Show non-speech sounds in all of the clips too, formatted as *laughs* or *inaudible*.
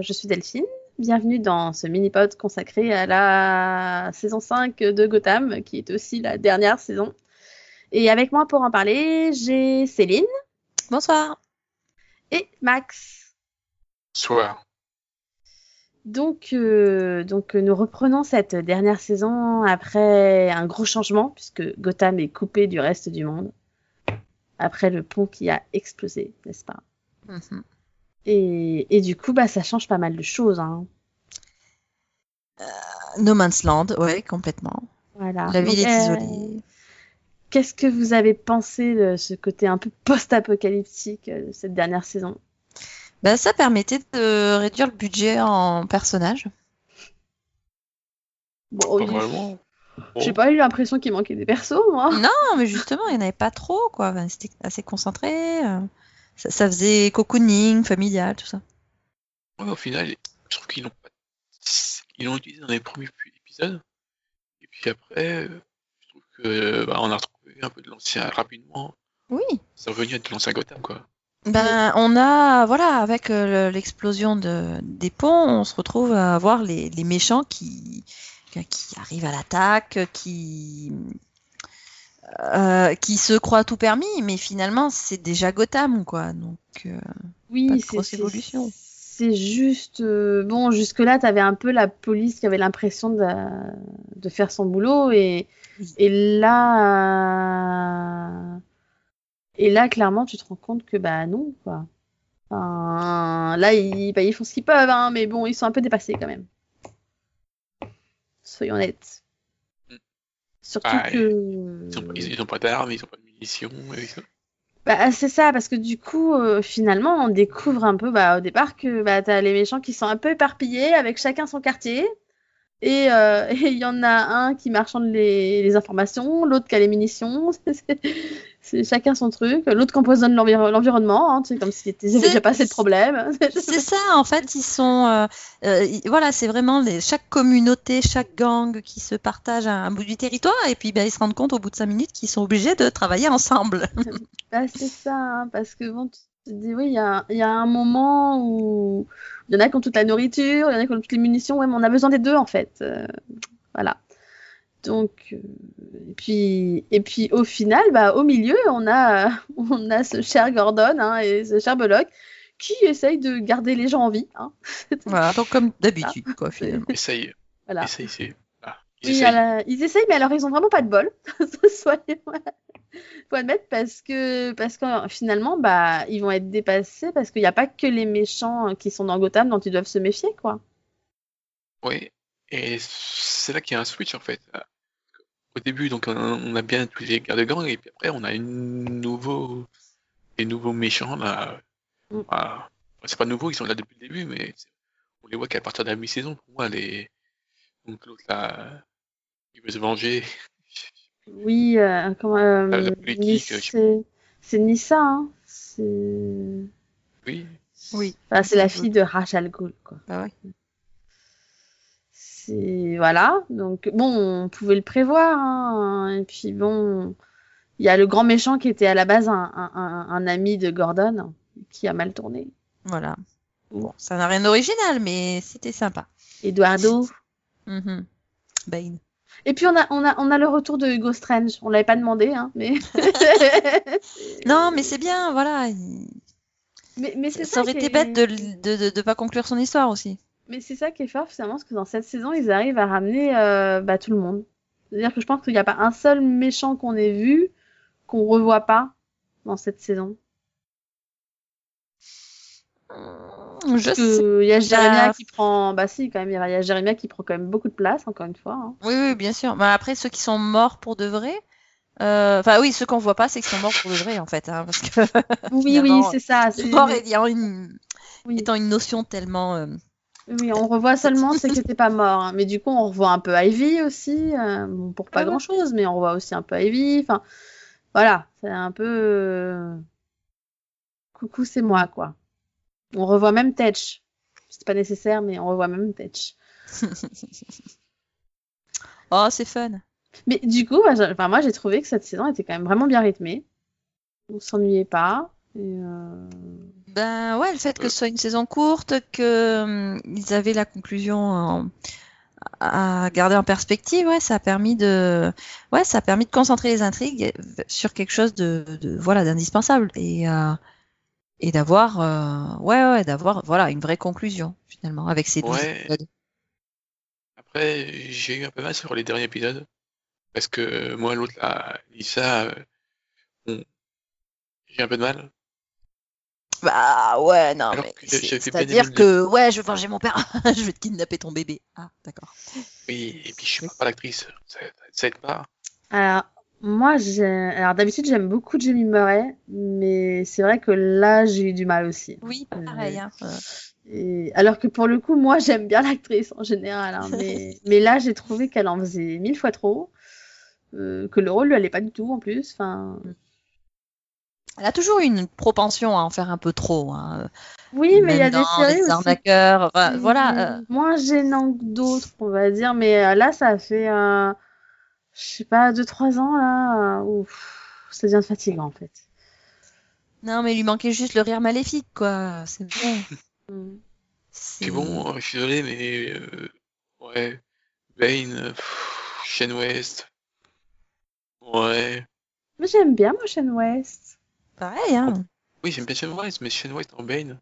Je suis Delphine. Bienvenue dans ce mini-pod consacré à la saison 5 de Gotham, qui est aussi la dernière saison. Et avec moi pour en parler, j'ai Céline. Bonsoir. Et Max. Bonsoir. Donc, euh, donc nous reprenons cette dernière saison après un gros changement, puisque Gotham est coupé du reste du monde. Après le pont qui a explosé, n'est-ce pas? Mm -hmm. Et, et, du coup, bah, ça change pas mal de choses. Hein. Euh, no Man's Land, ouais, complètement. Voilà. La ville Donc, est euh, isolée. Qu'est-ce que vous avez pensé de ce côté un peu post-apocalyptique euh, de cette dernière saison? Ben, ça permettait de réduire le budget en personnages. Bon. J'ai pas eu l'impression qu'il manquait des persos, moi. Non, mais justement, il n'y en avait pas trop, quoi. Enfin, C'était assez concentré. Ça, ça faisait cocooning, familial, tout ça. Ouais, au final, je trouve qu'ils l'ont pas... ils l'ont utilisé dans les premiers épisodes. Et puis après, euh, je trouve que bah, on a retrouvé un peu de l'ancien rapidement. Oui. Revenu à de l'ancien Gotham, quoi. Ben, on a, voilà, avec euh, le- l'explosion de, des ponts, on se retrouve à voir les, les méchants qui, qui arrivent à l'attaque, qui, euh, qui se croient tout permis, mais finalement, c'est déjà Gotham, quoi. Donc, euh, Pas Oui, de c'est grosse évolution. C'est juste. euh, bon, jusque-là, t'avais un peu la police qui avait l'impression de, de faire son boulot. Et, Oui. et là. euh, Et là, clairement, tu te rends compte que, bah non, quoi. Enfin, là, ils, bah, ils font ce qu'ils peuvent, hein, mais bon, ils sont un peu dépassés quand même. Soyons honnêtes. Surtout que. Ils ont, ils, ils ont pas d'armes, ils ont pas de munitions. Bah, c'est ça, parce que du coup, euh, finalement, on découvre un peu bah, au départ que bah, t'as les méchants qui sont un peu éparpillés, avec chacun son quartier. Et euh, *laughs* il y en a un qui marchande les, les informations, l'autre qui a les munitions. *laughs* C'est- C'est chacun son truc. L'autre qui empoisonne l'enviro- l'environnement, hein, sais, comme s'il y avait C'est- déjà *laughs* pas assez de problèmes. c'est ça, en fait, ils sont, euh, euh, ils- voilà, c'est vraiment les, chaque communauté, chaque gang qui se partage un, un bout du territoire, et puis ben, ils se rendent compte au bout de cinq minutes qu'ils sont obligés de travailler ensemble. *laughs* Bah, c'est ça, hein, parce que bon, tu te dis, oui, il y a, il y a un moment où il y en a qui ont toute la nourriture, il y en a qui ont toutes les munitions, ouais, mais on a besoin des deux en fait. Euh, voilà. Donc, euh, et puis, et puis au final, bah, au milieu, on a, *laughs* on a ce cher Gordon hein, et ce cher Bullock qui essayent de garder les gens en vie. Hein. *laughs* Voilà, donc comme d'habitude, quoi, finalement. *laughs* Essaye. Voilà. Essaye. Ah, ils essayent. la- ils essayent, mais alors ils ont vraiment pas de bol. Soyez... Faut admettre parce que parce que finalement bah ils vont être dépassés parce qu'il n'y a pas que les méchants qui sont dans Gotham dont ils doivent se méfier quoi. Oui, et c'est là qu'il y a un switch en fait. Au début, donc on a bien tous les gardes gangs et puis après on a une nouveau, des nouveaux méchants là. Mm. Voilà. C'est pas nouveau, ils sont là depuis le début, mais on les voit qu'à partir de la mi-saison. Pour moi, les donc l'autre là, il veut se venger. Oui, euh, comment euh, La- la politique, Nice- je- c'est c'est Nissa hein. C'est Oui, Oui. enfin, c'est la fille de Rachel Gould quoi. Bah ouais. Voilà donc bon on pouvait le prévoir hein. et puis bon il y a le grand méchant qui était à la base un, un, un- un ami de Gordon qui a mal tourné. Voilà. Bon, ça n'a rien d'original, mais c'était sympa. Eduardo. Bane. Et puis on a, on a, on a le retour de Hugo Strange. On l'avait pas demandé, hein, mais. *laughs* Non, mais c'est bien, voilà. il- mais, mais c'est Ça aurait été bête de, de, de, de pas conclure son histoire aussi. Mais c'est ça qui est fort finalement, parce que dans cette saison, ils arrivent à ramener euh, bah, tout le monde. C'est-à-dire que je pense qu'il n'y a pas un seul méchant qu'on ait vu qu'on revoit pas dans cette saison. Je Parce sais. Il y a Jérémia qui prend. Bah si, quand même, il y a Jérémia qui prend quand même beaucoup de place, encore une fois. hein. Oui, oui, bien sûr. Mais après, ceux qui sont morts pour de vrai. euh, Enfin, oui, ceux qu'on voit pas, c'est qu'ils sont morts pour de vrai, en fait. hein, parce que Oui, oui, c'est ça. c'est- mort ayant une, Oui. étant une notion tellement. euh, Oui, on revoit seulement ceux qui n'étaient pas morts. hein. Mais du coup, on revoit un peu Ivy aussi, euh, pour pas Ah ouais. grand-chose, mais on revoit aussi un peu Ivy. Enfin, voilà, c'est un peu... euh, Coucou, c'est moi, quoi. On revoit même Tetch. C'est pas nécessaire, mais on revoit même Tetch. *laughs* Oh, c'est fun. Mais du coup, enfin, moi, j'ai trouvé que cette saison était quand même vraiment bien rythmée. On s'ennuyait pas. Et, euh, Ben ouais, le fait que Euh. ce soit une saison courte, que hum, ils avaient la conclusion en- à garder en perspective, ouais, ça a permis de, ouais, ça a permis de concentrer les intrigues sur quelque chose de, de voilà, d'indispensable et euh, et d'avoir, euh, ouais, ouais, d'avoir, voilà, une vraie conclusion finalement avec ces 12 Ouais. épisodes. Après, j'ai eu un peu mal sur les derniers épisodes. Parce que euh, moi, l'autre, là, Lisa, euh, j'ai un peu de mal. Bah ouais, non, Alors mais c'est-à-dire que ouais, je vais venger mon père, *laughs* je vais te kidnapper ton bébé. Ah, d'accord. Oui, et puis je suis pas l'actrice. Ça, ça aide pas. Alors, moi, j'ai... Alors, d'habitude, j'aime beaucoup Jamie Murray, mais c'est vrai que là, j'ai eu du mal aussi. Oui, Euh, pareil. Hein. Et... Alors que pour le coup, moi, j'aime bien l'actrice en général, hein, mais... *laughs* mais là, j'ai trouvé qu'elle en faisait mille fois trop, euh, que le rôle lui allait pas du tout en plus. Enfin, Elle a toujours eu une propension à en faire un peu trop. Hein. oui, mais il y a des séries aussi arnaqueurs. enfin, qui- voilà. euh, moins gênants que d'autres, on va dire, mais euh, là, ça fait, euh, je sais pas, deux trois ans là, euh, où ça devient fatigant en fait. Non, mais il lui manquait juste le rire maléfique, quoi. C'est bon. Mm. C'est- Puis bon, euh, je suis désolé, mais euh, ouais, Bane, euh, Shane West, ouais, Mais j'aime bien moi Shane West. Pareil, hein. oui j'aime bien Shane West, mais Shane West en Bane,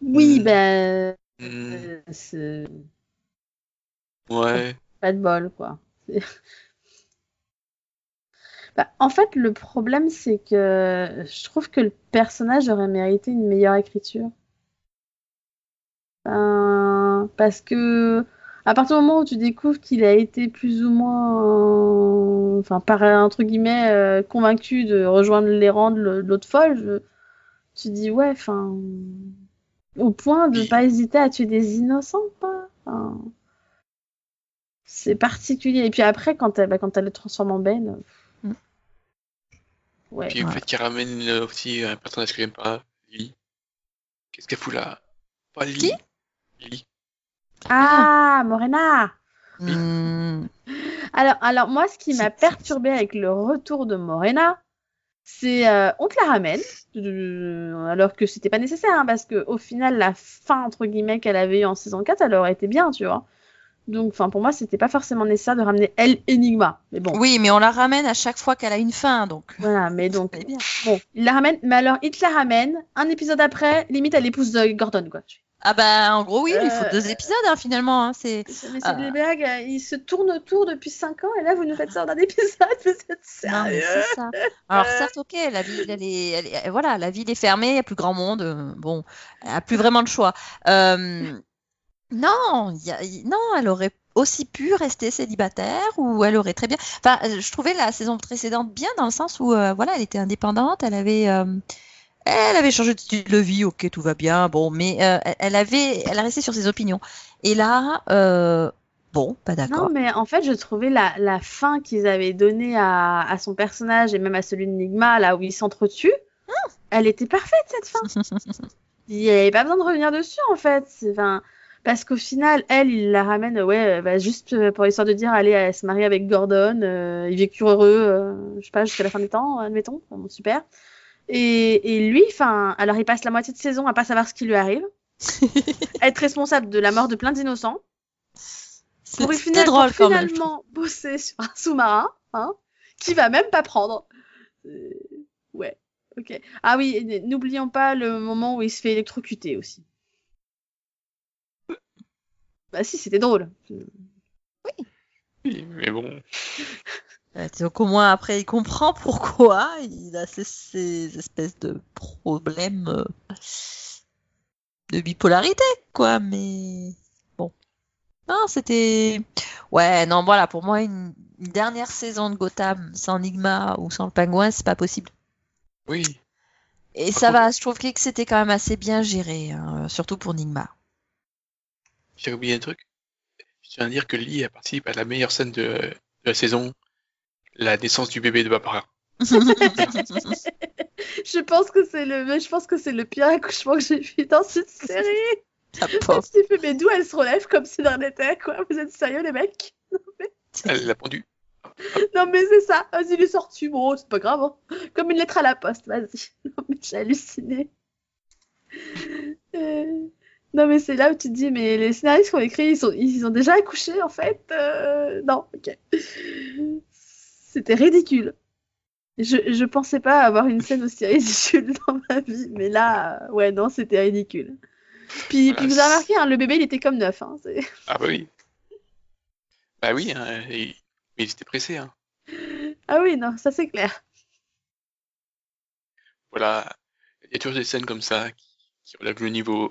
Oui, Mm. ben, hmm, euh, c'est ouais, pas de bol quoi. *laughs* Bah, en fait, le problème, c'est que je trouve que le personnage aurait mérité une meilleure écriture. Ben, parce que à partir du moment où tu découvres qu'il a été plus ou moins, euh, enfin, par entre guillemets, euh, convaincu de rejoindre les rangs de l'autre folle, je- tu dis ouais, enfin, au point de pas hésiter à tuer des innocents, quoi. Enfin, c'est particulier. Et puis après, quand elle, bah, quand elle le transforme en Ben, euh, Mm. ouais. puis le Ouais. fait qu'il ramène aussi un personnage que j'aime pas, Lily, qu'est-ce qu'elle fout là? Pas Lily, Lily, Ah, Morena! Hmm. Alors, alors moi, ce qui m'a perturbé avec le retour de Morena, c'est euh, on te la ramène, euh, alors que c'était pas nécessaire, hein, parce que au final, la fin entre guillemets qu'elle avait eue en saison 4, elle aurait été bien, tu vois. Donc, enfin, pour moi, c'était pas forcément nécessaire de ramener elle Enigma. Mais bon, Oui, mais on la ramène à chaque fois qu'elle a une fin, donc. voilà. Mais donc, bien. bon, il la ramène. Mais alors, il te la ramène. Un épisode après, limite, elle épouse euh, Gordon, quoi. Ah bah, en gros, oui, il faut Euh, deux épisodes, hein, finalement. hein, c'est... Mais Ah. c'est des blagues, euh, il se tourne autour depuis 5 ans et là vous nous faites ça en un épisode, *laughs* vous êtes Non, sérieux c'est ça. Alors certes, ok, la ville, elle est, elle est- voilà, la ville est fermée, il n'y a plus grand monde. euh, bon, elle n'a plus vraiment de choix. Euh, non, y a- non, elle aurait aussi pu rester célibataire ou elle aurait très bien. Enfin, euh, je trouvais la saison précédente bien dans le sens où, euh, voilà, elle était indépendante, elle avait, euh, elle avait changé de style de vie, ok, tout va bien, bon, mais euh, elle- avait, elle a resté sur ses opinions. Et là, euh, bon, pas Non, d'accord. mais en fait, je trouvais la, la fin qu'ils avaient donnée à, à son personnage et même à celui d'Enigma, là où ils s'entretuent, elle était parfaite cette fin. *laughs* Il n'y avait pas besoin de revenir dessus en fait. Enfin, parce qu'au final, elle, il la ramène, ouais, euh, bah, juste pour l'histoire de dire, allez, elle se marie avec Gordon, euh, ils vécurent heureux, euh, je sais pas, jusqu'à la fin des temps, admettons, Bon, super. Et, et lui, enfin, alors il passe la moitié de saison à pas savoir ce qui lui arrive, *laughs* être responsable de la mort de plein d'innocents. pour final- drôle pour quand même. finalement bosser *laughs* sur un sous-marin, hein, qui va même pas prendre. Euh, ouais, ok. Ah oui, n'oublions pas le moment où il se fait électrocuter aussi. Bah si, c'était drôle. oui, mais bon, *laughs* Euh, disons qu'au moins après il comprend *laughs* pourquoi il a ces, ces espèces de problèmes euh, de bipolarité, quoi, mais bon. Non, c'était. Ouais, non, voilà, pour moi, une, une dernière saison de Gotham sans Nigma ou sans le pingouin, c'est pas possible. oui, Et Par ça contre- va, je trouve que c'était quand même assez bien géré, hein, surtout pour Nigma. j'ai oublié un truc. Je tiens à dire que Lee participe à la meilleure scène de, de la saison, la naissance du bébé de Barbara. *laughs* Je pense que c'est le, mais je pense que c'est le pire accouchement que j'ai vu dans *laughs* cette série. Fais, mais d'où elle se relève comme si de rien n'était, quoi. Vous êtes sérieux, les mecs? *laughs* Elle l'a pendu. Non, mais c'est ça. Vas-y, il est sorti. Bon, c'est pas grave. hein. Comme une lettre à la poste, vas-y. Non, mais j'ai halluciné. Non, mais c'est là où tu te dis, mais les scénaristes qui ont écrit, ils, sont, ils ont déjà accouché, en fait. Euh, non, ok. C'était ridicule. Je, je pensais pas avoir une scène aussi ridicule *laughs* dans ma vie, mais là, ouais, non, c'était ridicule. Puis, Voilà, puis vous avez remarqué, hein, le bébé, il était comme neuf. Hein, Ah bah oui. *laughs* Bah oui, hein, il était pressé. Hein. ah oui, non, ça c'est clair. Voilà, il y a toujours des scènes comme ça qui, qui relèvent le niveau.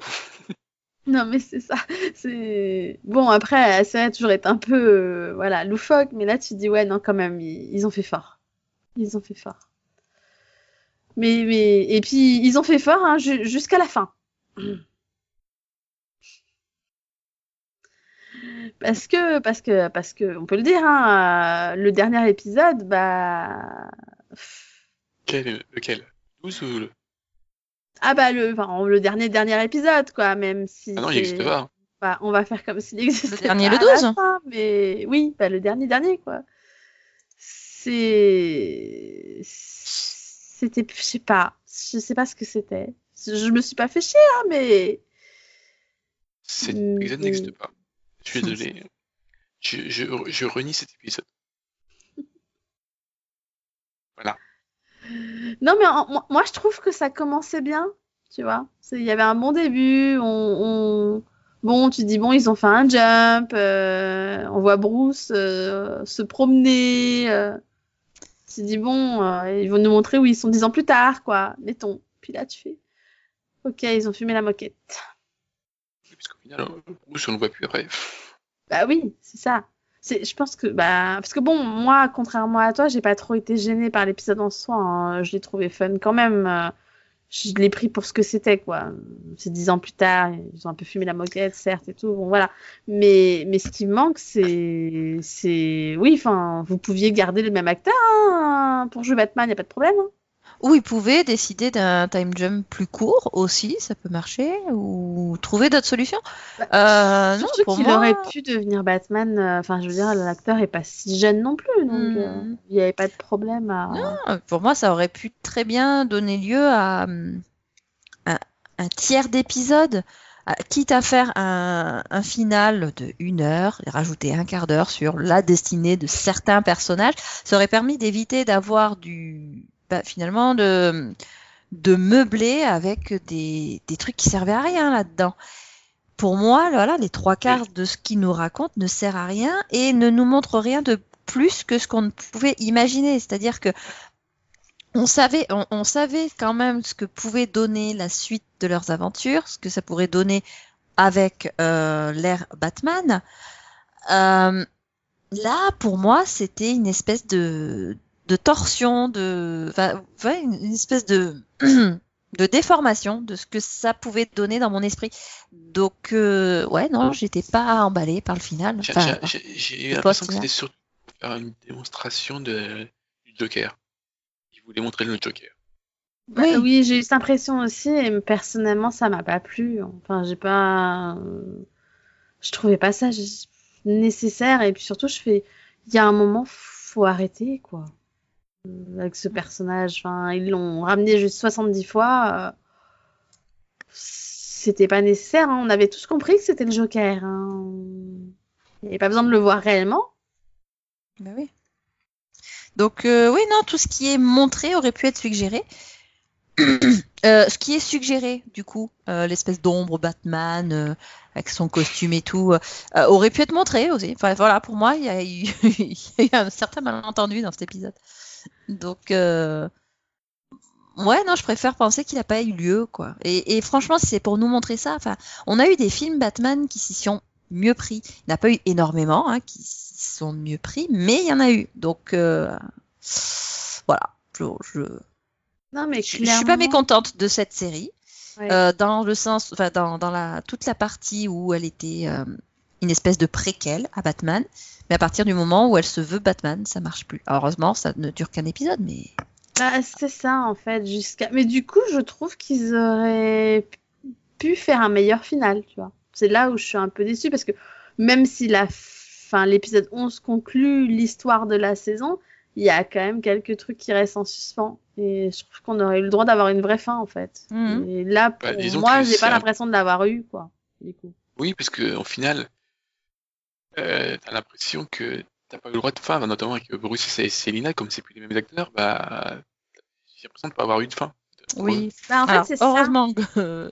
*laughs* *laughs* Non, mais c'est ça. C'est bon. Après, la série a toujours été un peu, euh, voilà, loufoque. Mais là, tu te dis ouais, non, quand même, ils, ont fait fort. Ils ont fait fort. Mais, mais, et puis ils ont fait fort hein, ju- jusqu'à la fin. Parce que, parce que, parce que, on peut le dire, hein, euh, le dernier épisode, bah, Quel, lequel? 12 ou le... ah bah le, enfin, le dernier dernier épisode, quoi, même si. Ah non, il n'existe pas. Bah, on va faire comme s'il existait. Le dernier, pas le à la 12. fin, mais oui, bah, le dernier, dernier, quoi. C'est. C'était. Je sais pas. Je sais pas ce que c'était. Je me suis pas fait chier, hein, mais. Cet Mm, épisode mm. n'existe pas. Je suis désolé. *laughs* Je, je, je renie cet épisode. Non, mais en- moi, je trouve que ça commençait bien, tu vois. Il y avait un bon début. On, on- Bon, tu dis, bon, ils ont fait un jump. euh, on voit Bruce euh, se promener. euh. Tu dis, bon, ils vont nous montrer où ils sont dix ans plus tard, quoi. Mettons. Puis là, tu fais, ok, ils ont fumé la moquette. Puisqu'au final, euh, Bruce, on ne voit plus après. Bah oui, c'est ça. Je pense que, bah, parce que bon, moi, contrairement à toi, j'ai pas trop été gênée par l'épisode en soi. hein. Je l'ai trouvé fun quand même. euh, Je l'ai pris pour ce que c'était, quoi. C'est dix ans plus tard, ils ont un peu fumé la moquette, certes, et tout. Bon, voilà. Mais, mais ce qui me manque, c'est, c'est, oui, enfin, vous pouviez garder le même acteur hein, pour jouer Batman, y a pas de problème. hein. Ou ils pouvaient décider d'un time jump plus court aussi, ça peut marcher, ou trouver d'autres solutions. Euh, Surtout pour qu'il moi, aurait pu devenir Batman. euh, Enfin, je veux dire, l'acteur est pas si jeune non plus, donc Hmm. euh, il y avait pas de problème à. non, pour moi, ça aurait pu très bien donner lieu à hum, un, tiers d'épisode, à- quitte à faire un, un final de une heure et rajouter un quart d'heure sur la destinée de certains personnages. Ça aurait permis d'éviter d'avoir du, bah, finalement, de, de meubler avec des, des trucs qui servaient à rien là-dedans. Pour moi, voilà, les trois quarts de ce qu'il nous raconte ne sert à rien et ne nous montre rien de plus que ce qu'on ne pouvait imaginer. C'est-à-dire que on savait, on, on savait quand même ce que pouvait donner la suite de leurs aventures, ce que ça pourrait donner avec euh, l'ère Batman. Euh, là, pour moi, c'était une espèce de, de torsion, de, enfin, ouais, une, une espèce de, *clears throat* de déformation de ce que ça pouvait donner dans mon esprit. Donc, euh, ouais, non, j'étais pas emballée par le final. J'ai- Enfin, le l'impression que c'était surtout une démonstration de, du Joker. Il voulait montrer le Joker. Bah, Oui. oui, j'ai eu cette impression aussi, et personnellement, ça m'a pas plu. Enfin, j'ai pas. Je trouvais pas ça nécessaire, et puis surtout, je fais. Il y a un moment, faut arrêter, quoi. Avec ce personnage. Ils l'ont ramené juste 70 fois. euh, C'était pas nécessaire, hein. On avait tous compris que c'était le Joker. hein. Il n'y avait pas besoin de le voir réellement. Bah oui. Donc euh, oui, non, tout ce qui est montré aurait pu être suggéré. *clears throat* Euh, ce qui est suggéré, du coup, l'espèce d'ombre Batman avec son costume et tout, aurait pu être montré aussi. Enfin voilà, pour moi, il y *laughs* y a eu un certain malentendu dans cet épisode. Donc euh, ouais, non, je préfère penser qu'il n'a pas eu lieu, quoi. Et, et franchement, si c'est pour nous montrer ça, enfin, on a eu des films Batman qui s'y sont mieux pris. Il n'y en a pas eu énormément, hein, qui s'y sont mieux pris, mais il y en a eu. Donc euh, voilà, je, je, Non, mais je, je suis pas mécontente de cette série, Ouais. euh, dans le sens, enfin dans, dans la toute la partie où elle était euh, une espèce de préquelle à Batman, mais à partir du moment où elle se veut Batman, ça marche plus. Alors, heureusement, ça ne dure qu'un épisode, mais Bah, c'est ça en fait, jusqu'à. Mais du coup, je trouve qu'ils auraient pu faire un meilleur final, tu vois. C'est là où je suis un peu déçue parce que même si la fin, l'épisode 11 conclut l'histoire de la saison, il y a quand même quelques trucs qui restent en suspens. Et je trouve qu'on aurait eu le droit d'avoir une vraie fin en fait. Mhm. Et là, pour Bah, moi, j'ai pas un- l'impression de l'avoir eu, quoi. du coup. Oui, parce que au final, euh, t'as l'impression que t'as pas eu le droit de fin, notamment avec Bruce et Célina, comme c'est plus les mêmes acteurs, bah j'ai l'impression de pas avoir eu de fin. Oui. Bah, en fait, Alors, c'est ça. heureusement que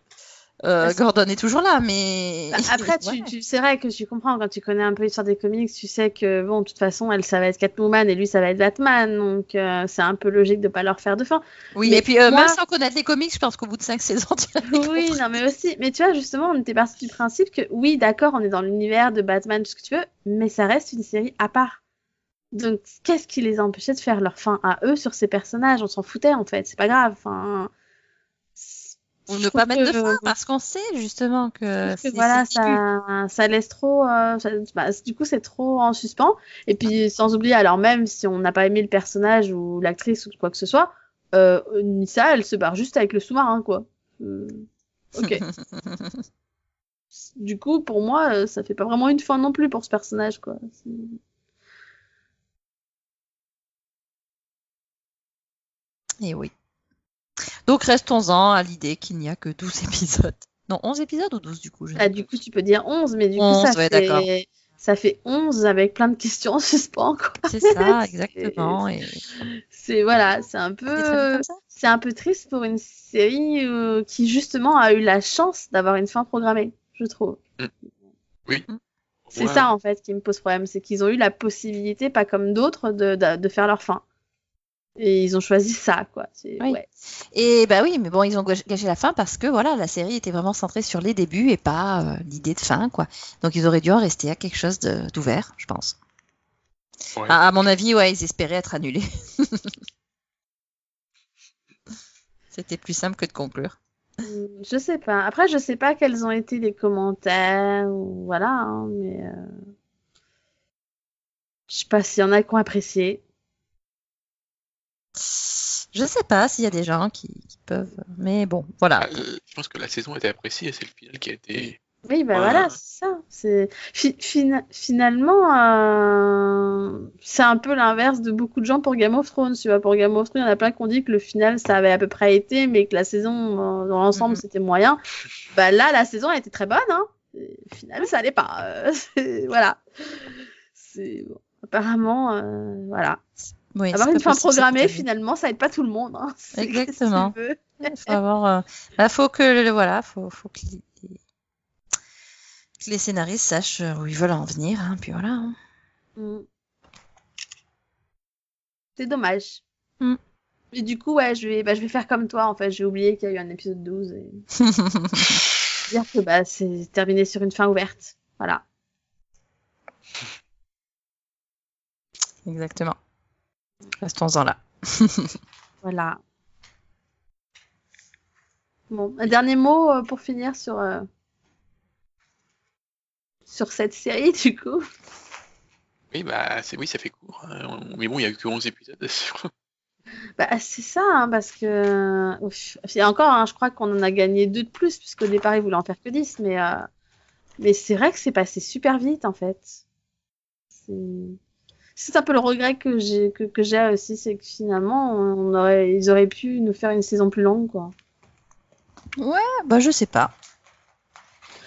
euh, Gordon est toujours là, mais Bah, *laughs* après, tu, Ouais. tu, c'est vrai que tu comprends quand tu connais un peu l'histoire des comics, tu sais que bon, de toute façon, elle, ça va être Catwoman et lui, ça va être Batman, donc euh, c'est un peu logique de pas leur faire de fin. oui. Mais et puis euh, moi- même sans connaître les comics, je pense qu'au bout de cinq saisons, *laughs* tu Oui, non, mais aussi, mais tu vois, justement, on était parti du principe que oui, d'accord, on est dans l'univers de Batman, tout ce que tu veux, mais ça reste une série à part. Donc, qu'est-ce qui les empêchait de faire leur fin à eux sur ces personnages? On s'en foutait en fait, c'est pas grave. Enfin, Ou ne trouve pas mettre de fin parce qu'on sait justement que que voilà, ça, ça laisse trop. euh, ça- bah, du coup, c'est trop en suspens. Et puis, sans oublier, alors même si on n'a pas aimé le personnage ou l'actrice ou quoi que ce soit, euh, Nissa, elle se barre juste avec le sous-marin, quoi. Euh, ok. *laughs* du coup, pour moi, euh, ça fait pas vraiment une fin non plus pour ce personnage, quoi. Et oui. Donc restons-en à l'idée qu'il n'y a que 12 *laughs* épisodes. Non, 11 épisodes ou 12 du coup je ne Ah, sais du coup, tu peux dire 11, mais du 11, coup, ça, ouais, fait... ça fait 11 avec plein de questions en suspens, quoi. C'est ça, *laughs* exactement. Et... C'est voilà, c'est un peu. c'est un peu triste pour une série euh, qui justement a eu la chance d'avoir une fin programmée, je trouve. C'est Ouais. ça en fait qui me pose problème, c'est qu'ils ont eu la possibilité, pas comme d'autres, de, de, de faire leur fin. Et ils ont choisi ça, quoi. C'est- Oui. ouais. Et bah oui, mais bon, ils ont gâché la fin parce que voilà, la série était vraiment centrée sur les débuts et pas euh, l'idée de fin, quoi. Donc ils auraient dû en rester à quelque chose de- d'ouvert, je pense. Ouais. À, à mon avis, ouais, ils espéraient être annulés. *laughs* C'était plus simple que de conclure. Hum, Je sais pas. Après, je sais pas quels ont été les commentaires ou voilà, hein, mais euh... je sais pas s'il y en a qui ont apprécié. Je sais pas s'il y a des gens qui, qui peuvent, mais bon, voilà. Ah, euh, je pense que la saison a été appréciée, c'est le final qui a été. Oui, bah Ouais. voilà, c'est ça. C'est fi- fina- finalement, euh, c'est un peu l'inverse de beaucoup de gens pour Game of Thrones. Tu vois, pour Game of Thrones, il y en a plein qui ont dit que le final, ça avait à peu près été, mais que la saison, euh, dans l'ensemble, Mhm. c'était moyen. Bah là, la saison a été très bonne, hein. Et Au final, ça allait pas. *laughs* Voilà. C'est bon. Apparemment, euh, voilà. Oui, Avoir une fin programmée, finalement, ça aide pas tout le monde. Hein. *laughs* Exactement. Il faut avoir, euh, bah, faut que voilà, faut, faut que les, que les scénaristes sachent où ils veulent en venir, hein, puis voilà. hein. Mm. C'est dommage. Mm. Et du coup, ouais, je vais, bah, je vais faire comme toi, en fait. J'ai oublié qu'il y a eu un épisode 12 et *laughs* dire que bah, c'est terminé sur une fin ouverte. Voilà. Exactement. Restons-en là. *laughs* Voilà. Bon, un dernier mot euh, pour finir sur, euh, sur cette série, du coup. Oui, bah, c'est oui, ça fait court. hein. Mais bon, il y a eu que 11 épisodes. *laughs* Bah, c'est ça, hein, parce que. ouf, Et encore, hein, je crois qu'on en a gagné deux de plus, puisqu'au départ, ils voulaient en faire que 10, mais, euh, mais c'est vrai que c'est passé super vite, en fait. C'est c'est un peu le regret que j'ai que, que j'ai aussi, c'est que finalement, on aurait, ils auraient pu nous faire une saison plus longue, quoi. Ouais, bah je sais pas.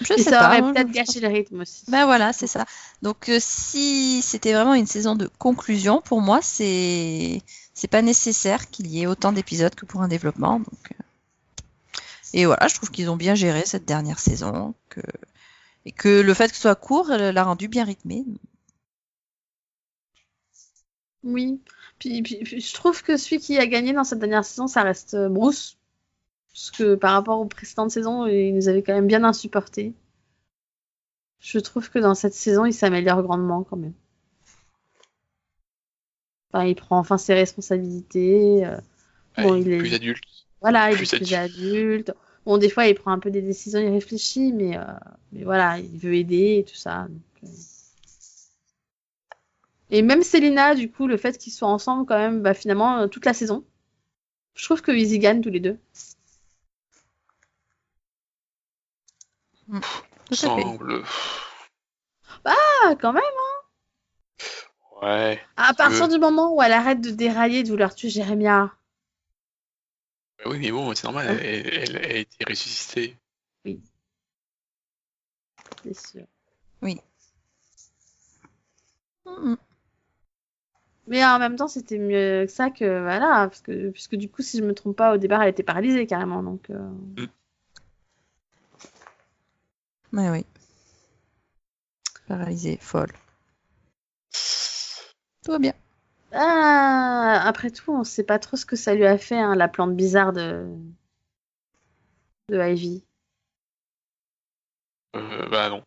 Je Et sais ça pas. aurait moi, peut-être gâché le rythme aussi. Ben voilà, c'est ça. Donc euh, si c'était vraiment une saison de conclusion, pour moi, c'est c'est pas nécessaire qu'il y ait autant d'épisodes que pour un développement. Donc euh, et voilà, je trouve qu'ils ont bien géré cette dernière saison, que et que le fait que ce soit court l'a rendu bien rythmé. Oui. Puis, puis, puis je trouve que celui qui a gagné dans cette dernière saison, ça reste euh, Bruce. Parce que par rapport aux précédentes saisons, il nous avait quand même bien insupporté. Je trouve que dans cette saison, il s'améliore grandement quand même. Enfin, il prend enfin ses responsabilités. euh, Bon, Ouais, il est- Plus adulte. voilà, il Plus est plus adulte. Bon, des fois, il prend un peu des décisions, il réfléchit, mais, euh, mais voilà, il veut aider et tout ça. donc, euh. Et même Célina, du coup, le fait qu'ils soient ensemble quand même, bah, finalement, euh, toute la saison. Je trouve qu'ils y gagnent tous les deux. Fait. Semble. Ah, quand même Ouais. À partir du moment où elle arrête de dérailler, de vouloir tuer Jérémia. Bah oui, mais bon, c'est normal, Hein elle, elle- elle a été ressuscitée. c'est sûr. Mhm. Mais en même temps, c'était mieux que ça que voilà, parce que puisque du coup, si je me trompe pas, au départ, elle était paralysée carrément, donc. euh, Ouais, oui. Paralysée, folle. Tout va bien. Ah, après tout, on sait pas trop ce que ça lui a fait, hein, la plante bizarre de de Ivy. Euh, bah non.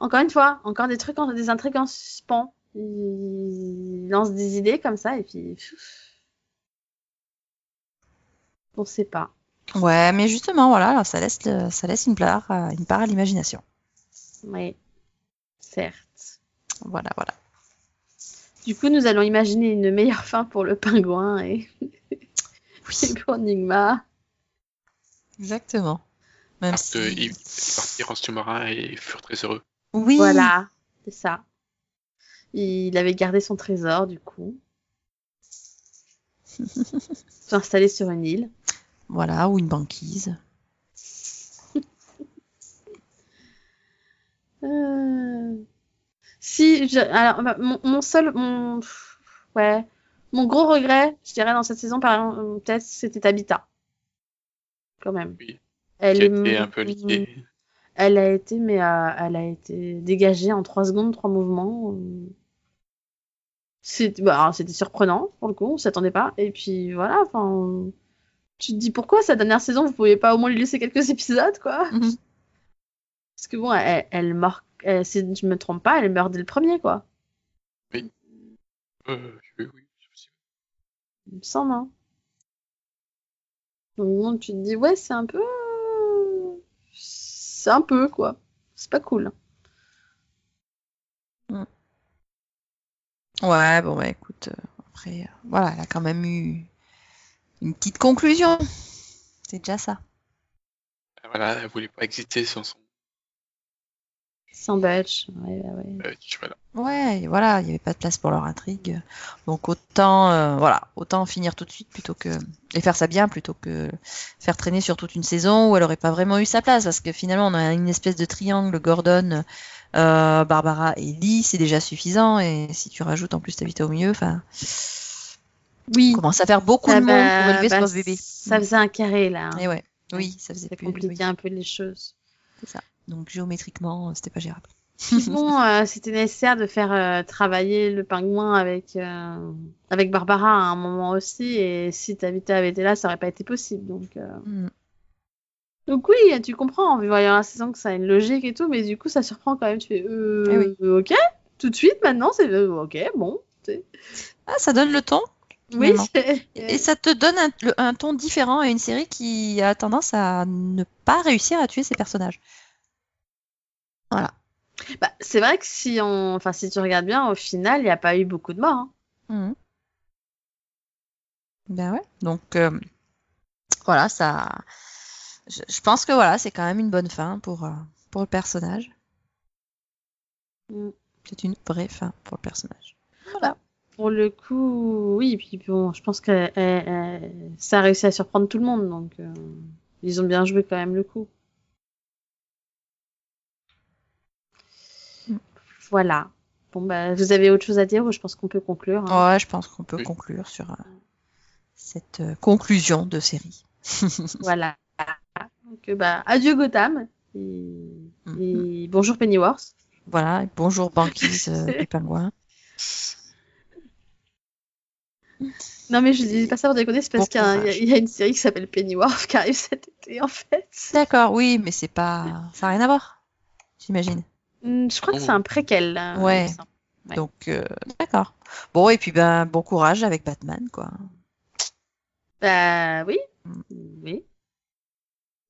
Encore une fois, encore des trucs, en- des intrigues en suspens. Il lance des idées comme ça et puis. On sait pas. Ouais, mais justement, voilà, alors ça laisse, le- ça laisse une part, à- une part à l'imagination. Oui, certes. Voilà, voilà. Du coup, nous allons imaginer une meilleure fin pour le pingouin et, *laughs* et pour Nigma. Exactement. Même Parce si... en sous-marin et furent très heureux. Oui, Voilà, c'est ça. Il avait gardé son trésor, du coup. *laughs* S'est installé sur une île. voilà, ou une banquise. *laughs* Euh, Si, je... alors, bah, mon, mon seul, mon, ouais, mon gros regret, je dirais dans cette saison, par exemple, euh, peut-être, c'était Habitat, quand même. Oui. Elle est, été un peu liqué. elle a été, mais euh, elle a été dégagée en trois secondes, trois mouvements. euh. C'était, bah, c'était surprenant pour le coup, on s'y attendait pas. Et puis voilà, enfin, tu te dis pourquoi cette dernière saison, vous pouviez pas au moins lui laisser quelques *laughs* épisodes, quoi? Mhm. Parce que bon, elle, elle meurt, elle- si je me trompe pas, elle meurt dès le premier, quoi. Euh, oui, oui, c'est possible. Il me semble, hein. Donc bon, tu te dis, ouais, c'est un peu. C'est un peu, quoi. C'est pas cool. Ouais, bon, bah écoute, euh, après, euh, voilà, elle a quand même eu une petite conclusion. C'est déjà ça. Voilà, elle voulait pas exister sans son Sans Butch. Ouais, ouais, ouais. euh, voilà. Ouais, voilà, il n'y avait pas de place pour leur intrigue. Donc autant, euh, voilà, autant finir tout de suite plutôt que et faire ça bien plutôt que faire traîner sur toute une saison où elle aurait pas vraiment eu sa place parce que finalement on a une espèce de triangle Gordon, euh, Barbara et Lee, c'est déjà suffisant et si tu rajoutes en plus ta au milieu, enfin, Oui. on commence à faire beaucoup Ah de monde bah, pour élever bah, ce pauvre bébé. Ça faisait un carré, là. hein. Et ouais, oui, ça faisait Ça plus. compliquait oui. un peu les choses. Donc géométriquement, euh, c'était pas gérable. Bon, *laughs* euh, c'était nécessaire de faire euh, travailler le pingouin avec, euh, avec Barbara à un moment aussi. Et si Tabitha avait été là, ça aurait pas été possible. Donc, Mm. Donc oui, tu comprends en voyant la saison que ça a une logique et tout. Mais du coup, ça surprend quand même. Tu fais, euh, Eh ok, tout de suite maintenant, c'est euh, ok, bon. Ah, ça donne le ton. Oui, Et ça te donne un, ton différent à une série qui a tendance à ne pas réussir à tuer ses personnages. Voilà. Bah, c'est vrai que si on, enfin, si tu regardes bien, au final, il n'y a pas eu beaucoup de morts. hein. Mhm. Ben ouais. Donc euh, voilà, ça. Je, je pense que voilà, c'est quand même une bonne fin pour, euh, pour le personnage. Mm. C'est une vraie fin pour le personnage. Pour le coup, oui, puis bon, je pense que elle- elle- ça a réussi à surprendre tout le monde, donc euh, ils ont bien joué quand même le coup. Mm. Voilà. Bon, bah, vous avez autre chose à dire ou je pense qu'on peut conclure. hein? Ouais, je pense qu'on peut conclure sur euh, cette euh, conclusion de série. *laughs* Voilà. Donc, euh, bah, adieu Gotham et, et bonjour Pennyworth. Voilà, bonjour banquise *laughs* euh, du pingouin. Non, mais je dis pas ça pour déconner, c'est parce Bon qu'il y, a y une série qui s'appelle Pennyworth qui arrive cet été en fait. D'accord, oui, mais c'est pas. Ça n'a rien à voir, j'imagine. Hmm, Je crois que c'est un préquel. là. Ouais. Donc, euh, d'accord. Bon, et puis ben, bon courage avec Batman, quoi. Bah oui, Mm. oui.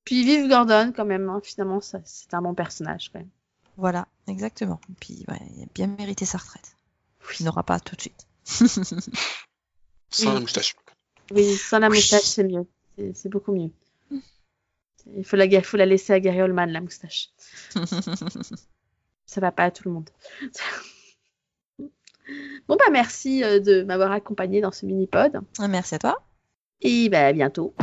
Puis vive Gordon quand même, hein, finalement, ça, c'est un bon personnage quand même. Voilà, exactement. Et puis, ouais, il a bien mérité sa retraite. Il n'aura pas tout de suite. Sans Oui. la moustache. Oui, sans la Oui. moustache, c'est mieux. C'est beaucoup mieux. Il faut la, faut la laisser à Gary Oldman, la moustache. *laughs* Ça va pas à tout le monde. bon bah merci euh, de m'avoir accompagné dans ce mini-pod. Merci à toi. Et bah à bientôt.